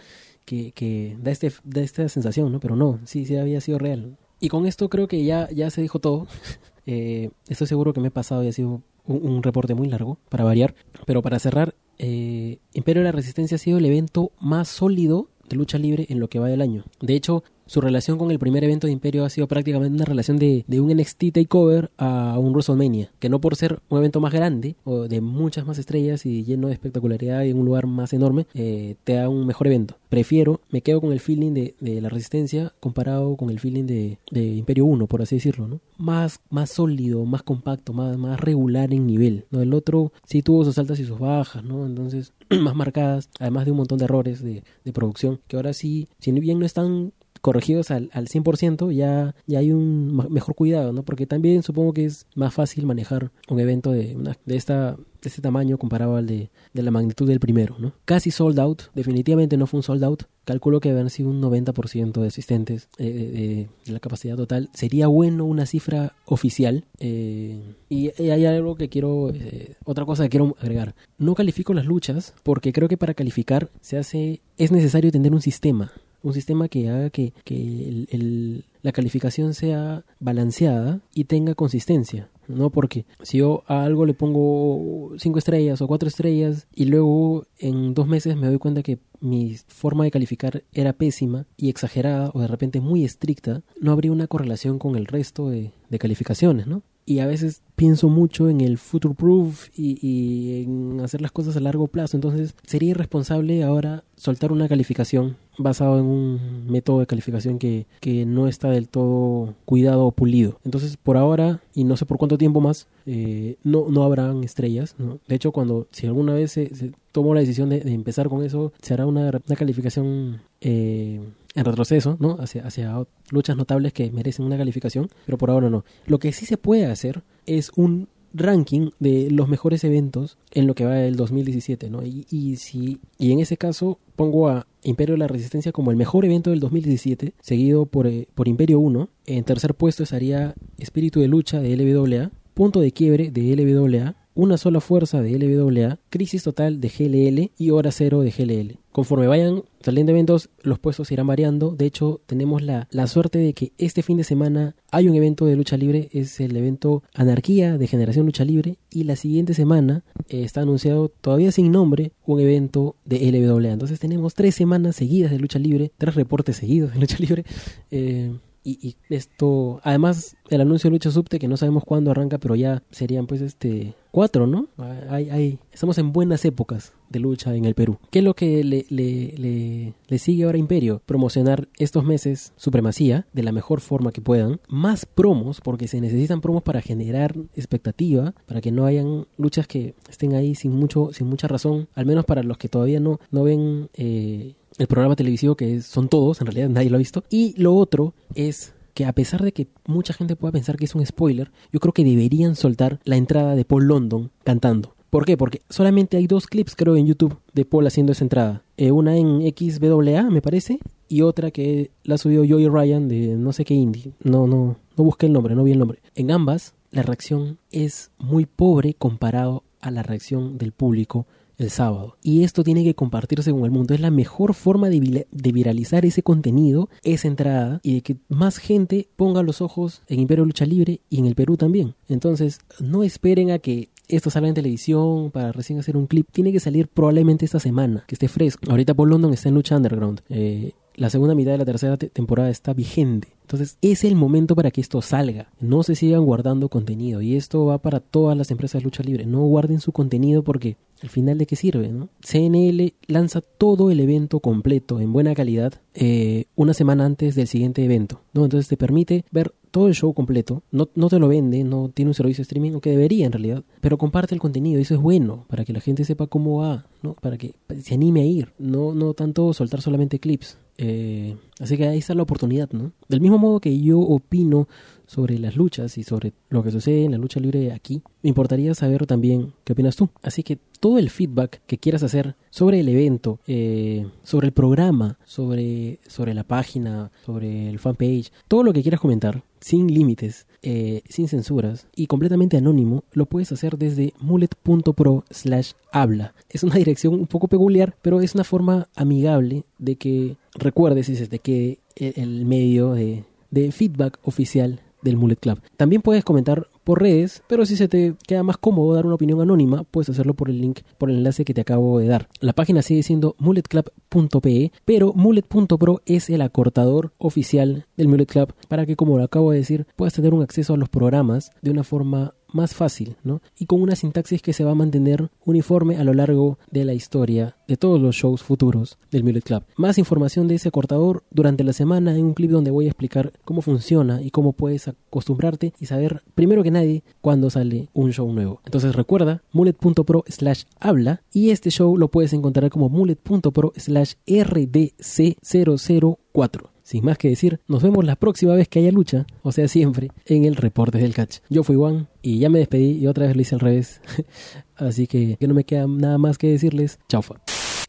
que, que da, este, da esta sensación, ¿no? Pero no, sí, sí había sido real. Y con esto creo que ya, ya se dijo todo. eh, estoy seguro que me he pasado y ha sido un, reporte muy largo para variar. Pero para cerrar, eh, Imperio de la Resistencia ha sido el evento más sólido de lucha libre en lo que va del año. De hecho, su relación con el primer evento de Imperio ha sido prácticamente una relación de, de, un NXT Takeover a un WrestleMania, que no por ser un evento más grande o de muchas más estrellas y lleno de espectacularidad y en un lugar más enorme, eh, te da un mejor evento. Prefiero, me quedo con el feeling de, de la Resistencia comparado con el feeling de, de, Imperio 1, por así decirlo, ¿no? Más, más sólido, más compacto, más, más regular en nivel, ¿no? El otro sí tuvo sus altas y sus bajas, ¿no? Entonces, más marcadas, además de un montón de errores de, de producción, que ahora sí, si bien no están corregidos al, al 100%, ya, ya hay un mejor cuidado, ¿no? Porque también supongo que es más fácil manejar un evento de, una, de esta de este tamaño comparado al de, de, la magnitud del primero, ¿no? Casi sold out, definitivamente no fue un sold out. Calculo que habrán sido un 90% de asistentes eh, de la capacidad total. Sería bueno una cifra oficial. Eh, y hay algo que quiero, eh, otra cosa que quiero agregar. No califico las luchas porque creo que para calificar se hace, es necesario tener un sistema un sistema que haga que, que el, la calificación sea balanceada y tenga consistencia. ¿no? Porque si yo a algo le pongo cinco estrellas o cuatro estrellas y luego en dos meses me doy cuenta que mi forma de calificar era pésima y exagerada o de repente muy estricta, no habría una correlación con el resto de, de calificaciones, ¿no? Y a veces pienso mucho en el future proof y, en hacer las cosas a largo plazo. Entonces sería irresponsable ahora soltar una calificación basado en un método de calificación que, que no está del todo cuidado o pulido. Entonces por ahora y no sé por cuánto tiempo más eh, no, no habrán estrellas. De hecho cuando si alguna vez se, tomó la decisión de, empezar con eso se hará una, una calificación eh, en retroceso, ¿no? Hacia, hacia luchas notables que merecen una calificación, pero por ahora no. Lo que sí se puede hacer es un ranking de los mejores eventos en lo que va del 2017, ¿no? Y, y, si, y en ese caso pongo a Imperio de la Resistencia como el mejor evento del 2017, seguido por, eh, por Imperio 1. En tercer puesto estaría Espíritu de Lucha de LWA, Punto de Quiebre de LWA, una sola fuerza de LWA, crisis total de GLL y hora cero de GLL. Conforme vayan saliendo eventos, los puestos irán variando. De hecho, tenemos la, la suerte de que este fin de semana hay un evento de lucha libre, es el evento Anarquía de Generación Lucha Libre. Y la siguiente semana eh, está anunciado, todavía sin nombre, un evento de LWA. Entonces tenemos tres semanas seguidas de lucha libre, tres reportes seguidos de lucha libre. Eh, y, esto, además, el anuncio de Lucha Subte, que no sabemos cuándo arranca, pero ya serían pues este cuatro, ¿no? Hay, hay, estamos en buenas épocas de lucha en el Perú. ¿Qué es lo que le, le, le, sigue ahora a Imperio? Promocionar estos meses supremacía de la mejor forma que puedan. Más promos, porque se necesitan promos para generar expectativa, para que no hayan luchas que estén ahí sin mucho, sin mucha razón, al menos para los que todavía no, no ven eh, el programa televisivo, que son todos, en realidad nadie lo ha visto. Y lo otro es que a pesar de que mucha gente pueda pensar que es un spoiler, yo creo que deberían soltar la entrada de Paul London cantando. ¿Por qué? Porque solamente hay dos clips, creo, en YouTube de Paul haciendo esa entrada. Eh, una en XWA, me parece, y otra que la subió Joey Ryan de no sé qué indie. No, no, no busqué el nombre, no vi el nombre. En ambas, la reacción es muy pobre comparado a la reacción del público el sábado. Y esto tiene que compartirse con el mundo. Es la mejor forma de, viralizar ese contenido, esa entrada, y de que más gente ponga los ojos en Imperio Lucha Libre y en el Perú también. Entonces, no esperen a que esto salga en televisión para recién hacer un clip. Tiene que salir probablemente esta semana, que esté fresco. Ahorita Paul London está en Lucha Underground. Eh, la segunda mitad de la tercera temporada está vigente. Entonces es el momento para que esto salga. No se sigan guardando contenido. Y esto va para todas las empresas de lucha libre. No guarden su contenido porque al final de qué sirve, ¿no? CNL lanza todo el evento completo en buena calidad eh, una semana antes del siguiente evento, ¿no? Entonces te permite ver todo el show completo, no, no te lo vende, no tiene un servicio de streaming, aunque debería en realidad, pero comparte el contenido eso es bueno para que la gente sepa cómo va, ¿no? Para que se anime a ir, no, no tanto soltar solamente clips. Eh, así que ahí está la oportunidad, ¿no? Del mismo modo que yo opino sobre las luchas y sobre lo que sucede en la lucha libre aquí, me importaría saber también qué opinas tú. Así que todo el feedback que quieras hacer sobre el evento, eh, sobre el programa, sobre, sobre la página, sobre el fanpage, todo lo que quieras comentar, sin límites, eh, sin censuras y completamente anónimo, lo puedes hacer desde mullet.pro slash habla. Es una dirección un poco peculiar, pero es una forma amigable de que recuerdes de que el medio de, de feedback oficial del Mullet Club. También puedes comentar por redes, pero si se te queda más cómodo dar una opinión anónima, puedes hacerlo por el link, por el enlace que te acabo de dar. La página sigue siendo mulletclub.pe, pero mullet.pro es el acortador oficial del Mullet Club para que, como lo acabo de decir, puedas tener un acceso a los programas de una forma más fácil, ¿no? Y con una sintaxis que se va a mantener uniforme a lo largo de la historia de todos los shows futuros del Mullet Club. Más información de ese cortador durante la semana en un clip donde voy a explicar cómo funciona y cómo puedes acostumbrarte y saber primero que nadie cuándo sale un show nuevo. Entonces recuerda mullet.pro slash habla y este show lo puedes encontrar como mullet.pro slash rdc004. Sin más que decir, nos vemos la próxima vez que haya lucha, o sea, siempre, en el reporte del catch. Yo fui Juan y ya me despedí y otra vez lo hice al revés. Así que, que no me queda nada más que decirles. Chaufa.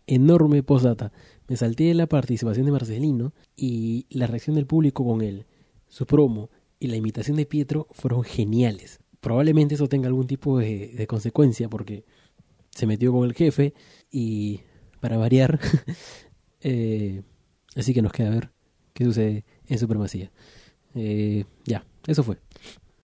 Enorme postdata. Me salté la participación de Marcelino y la reacción del público con él, su promo y la imitación de Pietro fueron geniales. Probablemente eso tenga algún tipo de, consecuencia porque se metió con el jefe y para variar. eh, así que nos queda ver qué sucede en supremacía. Eh, ya, eso fue.